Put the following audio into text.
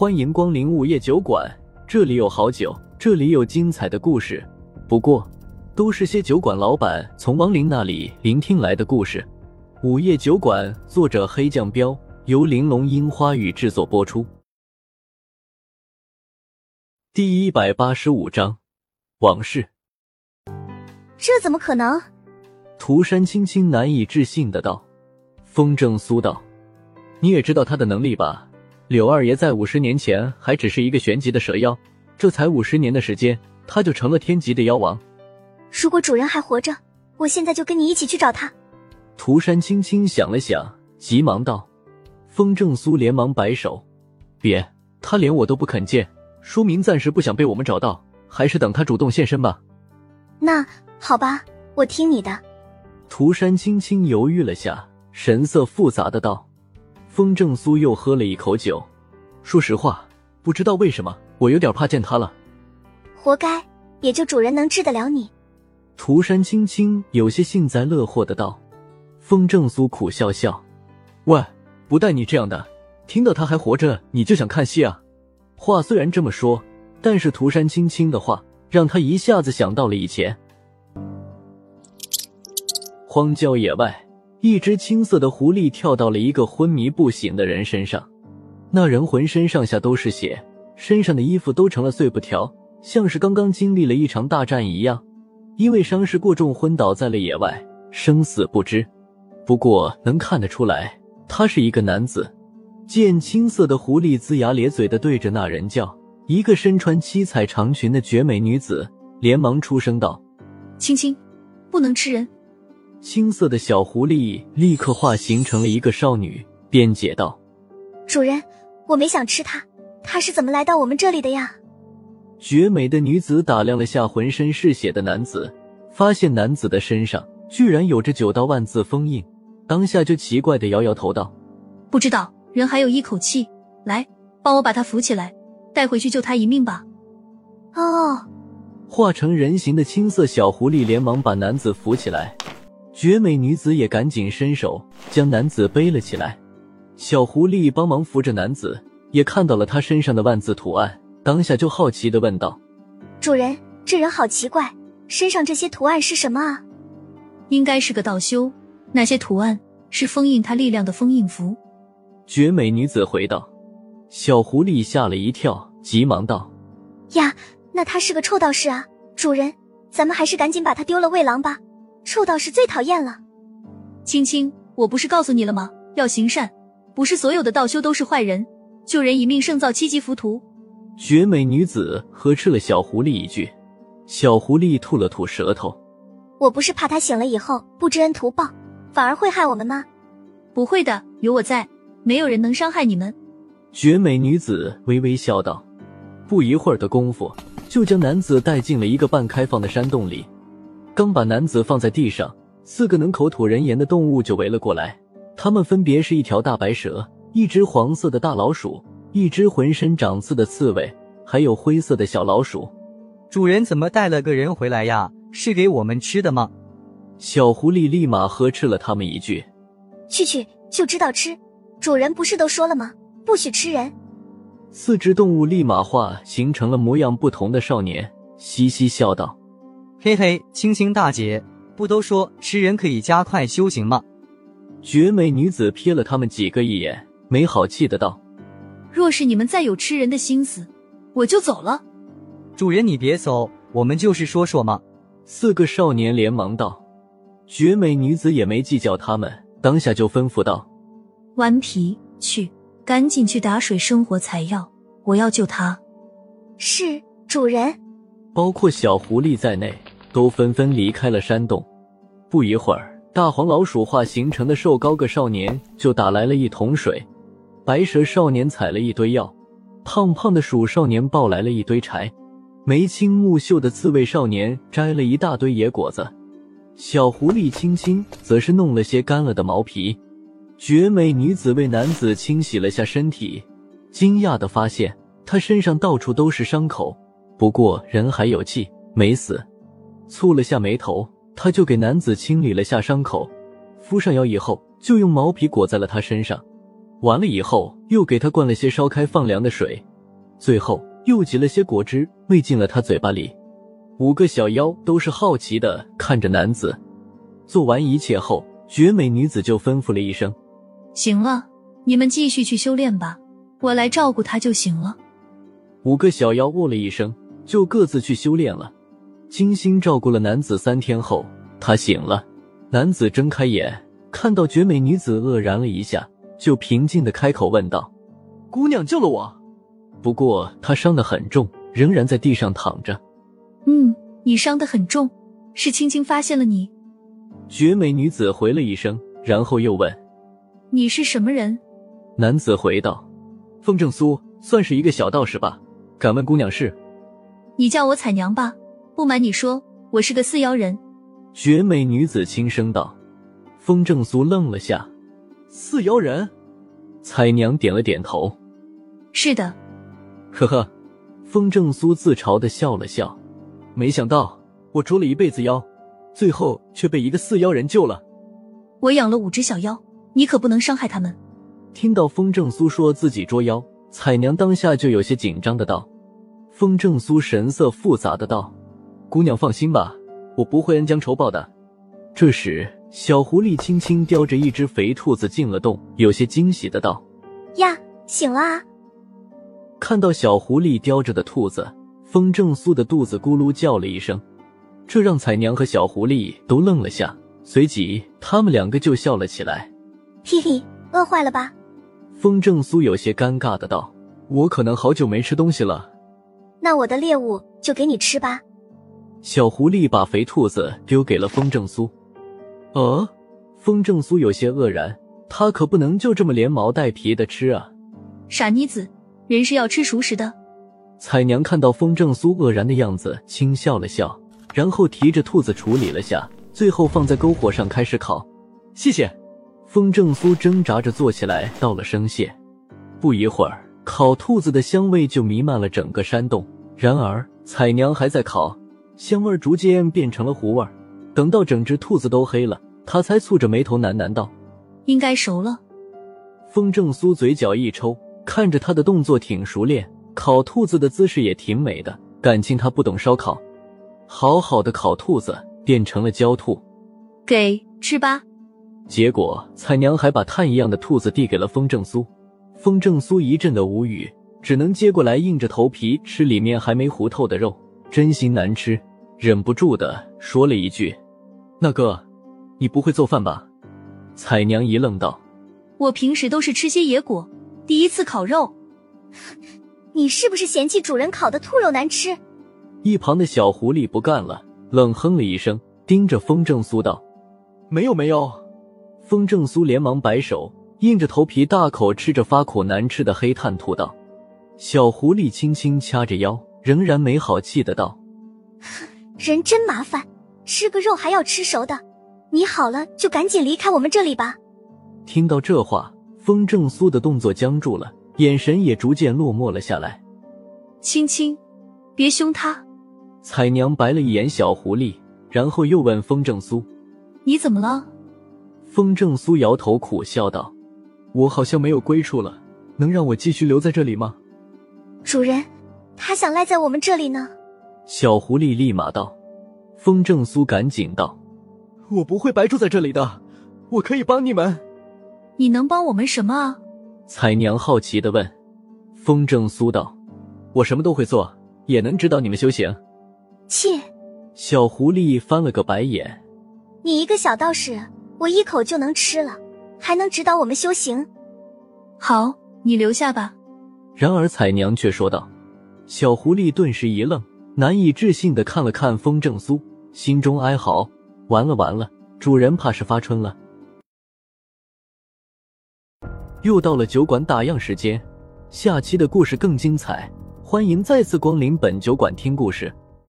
欢迎光临午夜酒馆，这里有好酒，这里有精彩的故事。不过，都是些酒馆老板从亡灵那里聆听来的故事。午夜酒馆，作者黑酱标，由玲珑樱花雨制作播出。第一百八十五章，往事。这怎么可能？涂山青青难以置信的道。风正苏道：“你也知道他的能力吧？”柳二爷在五十年前还只是一个玄级的蛇妖，这才五十年的时间，他就成了天级的妖王。如果主人还活着，我现在就跟你一起去找他。涂山轻轻想了想，急忙道：“风正苏，连忙摆手，别，他连我都不肯见，说明暂时不想被我们找到，还是等他主动现身吧。”那好吧，我听你的。涂山轻轻犹豫了下，神色复杂的道。风正苏又喝了一口酒，说实话，不知道为什么，我有点怕见他了。活该，也就主人能治得了你。涂山青青有些幸灾乐祸的道。风正苏苦笑笑，喂，不带你这样的，听到他还活着，你就想看戏啊？话虽然这么说，但是涂山青青的话让他一下子想到了以前，荒郊野外。一只青色的狐狸跳到了一个昏迷不醒的人身上，那人浑身上下都是血，身上的衣服都成了碎布条，像是刚刚经历了一场大战一样，因为伤势过重昏倒在了野外，生死不知。不过能看得出来，他是一个男子。见青色的狐狸龇牙咧嘴的对着那人叫，一个身穿七彩长裙的绝美女子连忙出声道：“青青，不能吃人。”青色的小狐狸立刻化形成了一个少女，辩解道：“主人，我没想吃它，它是怎么来到我们这里的呀？”绝美的女子打量了下浑身是血的男子，发现男子的身上居然有着九道万字封印，当下就奇怪的摇摇头道：“不知道人还有一口气，来，帮我把他扶起来，带回去救他一命吧。”哦，化成人形的青色小狐狸连忙把男子扶起来。绝美女子也赶紧伸手将男子背了起来，小狐狸帮忙扶着男子，也看到了他身上的万字图案，当下就好奇的问道：“主人，这人好奇怪，身上这些图案是什么啊？”“应该是个道修，那些图案是封印他力量的封印符。”绝美女子回道。小狐狸吓了一跳，急忙道：“呀，那他是个臭道士啊！主人，咱们还是赶紧把他丢了喂狼吧。”臭道士最讨厌了，青青，我不是告诉你了吗？要行善，不是所有的道修都是坏人。救人一命胜造七级浮屠。绝美女子呵斥了小狐狸一句，小狐狸吐了吐舌头。我不是怕他醒了以后不知恩图报，反而会害我们吗？不会的，有我在，没有人能伤害你们。绝美女子微微笑道，不一会儿的功夫，就将男子带进了一个半开放的山洞里。刚把男子放在地上，四个能口吐人言的动物就围了过来。他们分别是一条大白蛇、一只黄色的大老鼠、一只浑身长刺的刺猬，还有灰色的小老鼠。主人怎么带了个人回来呀？是给我们吃的吗？小狐狸立马呵斥了他们一句：“去去，就知道吃！主人不是都说了吗？不许吃人！”四只动物立马化形成了模样不同的少年，嘻嘻笑道。嘿嘿，青青大姐，不都说吃人可以加快修行吗？绝美女子瞥了他们几个一眼，没好气的道：“若是你们再有吃人的心思，我就走了。”主人，你别走，我们就是说说嘛。四个少年连忙道。绝美女子也没计较他们，当下就吩咐道：“顽皮，去，赶紧去打水生活采药，我要救他。”是主人。包括小狐狸在内，都纷纷离开了山洞。不一会儿，大黄老鼠化形成的瘦高个少年就打来了一桶水，白蛇少年采了一堆药，胖胖的鼠少年抱来了一堆柴，眉清目秀的刺猬少年摘了一大堆野果子，小狐狸青青则是弄了些干了的毛皮。绝美女子为男子清洗了下身体，惊讶的发现他身上到处都是伤口。不过人还有气，没死。蹙了下眉头，他就给男子清理了下伤口，敷上药以后，就用毛皮裹在了他身上。完了以后，又给他灌了些烧开放凉的水，最后又挤了些果汁喂进了他嘴巴里。五个小妖都是好奇的看着男子。做完一切后，绝美女子就吩咐了一声：“行了，你们继续去修炼吧，我来照顾他就行了。”五个小妖哦了一声，就各自去修炼了。精心照顾了男子三天后，他醒了。男子睁开眼，看到绝美女子，愕然了一下，就平静的开口问道：“姑娘救了我。”不过他伤得很重，仍然在地上躺着。嗯，你伤得很重，是青青发现了你。绝美女子回了一声，然后又问：“你是什么人？”男子回道：“风正苏，算是一个小道士吧。敢问姑娘是？”你叫我彩娘吧。不瞒你说，我是个四妖人。绝美女子轻声道：“风正苏愣了下，四妖人。”彩娘点了点头：“是的。”呵呵，风正苏自嘲的笑了笑。没想到我捉了一辈子妖，最后却被一个四妖人救了。我养了五只小妖，你可不能伤害他们。听到风正苏说自己捉妖，彩娘当下就有些紧张的道：“风正苏神色复杂的道，姑娘放心吧。”我不会恩将仇报的。这时，小狐狸轻轻叼着一只肥兔子进了洞，有些惊喜的道：“呀，醒了啊！”看到小狐狸叼着的兔子，风正苏的肚子咕噜叫了一声，这让彩娘和小狐狸都愣了下，随即他们两个就笑了起来。嘿嘿，饿坏了吧？风正苏有些尴尬的道：“我可能好久没吃东西了。”那我的猎物就给你吃吧。小狐狸把肥兔子丢给了风正苏。呃，风正苏有些愕然，他可不能就这么连毛带皮的吃啊！傻妮子，人是要吃熟食的。彩娘看到风正苏愕然的样子，轻笑了笑，然后提着兔子处理了下，最后放在篝火上开始烤。谢谢。风正苏挣扎着坐起来，道了声谢。不一会儿，烤兔子的香味就弥漫了整个山洞。然而，彩娘还在烤。香味逐渐变成了糊味儿，等到整只兔子都黑了，他才蹙着眉头喃喃道：“应该熟了。”风正苏嘴角一抽，看着他的动作挺熟练，烤兔子的姿势也挺美的，感情他不懂烧烤。好好的烤兔子变成了焦兔，给吃吧。结果彩娘还把炭一样的兔子递给了风正苏，风正苏一阵的无语，只能接过来硬着头皮吃里面还没糊透的肉，真心难吃。忍不住的说了一句：“那哥，你不会做饭吧？”彩娘一愣，道：“我平时都是吃些野果，第一次烤肉。你是不是嫌弃主人烤的兔肉难吃？”一旁的小狐狸不干了，冷哼了一声，盯着风正苏道：“没有，没有。”风正苏连忙摆手，硬着头皮大口吃着发苦难吃的黑炭兔道。小狐狸轻轻掐着腰，仍然没好气的道。人真麻烦，吃个肉还要吃熟的。你好了就赶紧离开我们这里吧。听到这话，风正苏的动作僵住了，眼神也逐渐落寞了下来。青青，别凶他。彩娘白了一眼小狐狸，然后又问风正苏：“你怎么了？”风正苏摇头苦笑道：“我好像没有归处了，能让我继续留在这里吗？”主人，他想赖在我们这里呢。小狐狸立马道：“风正苏，赶紧道，我不会白住在这里的，我可以帮你们。你能帮我们什么啊？”彩娘好奇的问。风正苏道：“我什么都会做，也能指导你们修行。”切！小狐狸翻了个白眼：“你一个小道士，我一口就能吃了，还能指导我们修行？好，你留下吧。”然而彩娘却说道：“小狐狸顿时一愣。”难以置信的看了看风正苏，心中哀嚎：完了完了，主人怕是发春了。又到了酒馆打烊时间，下期的故事更精彩，欢迎再次光临本酒馆听故事。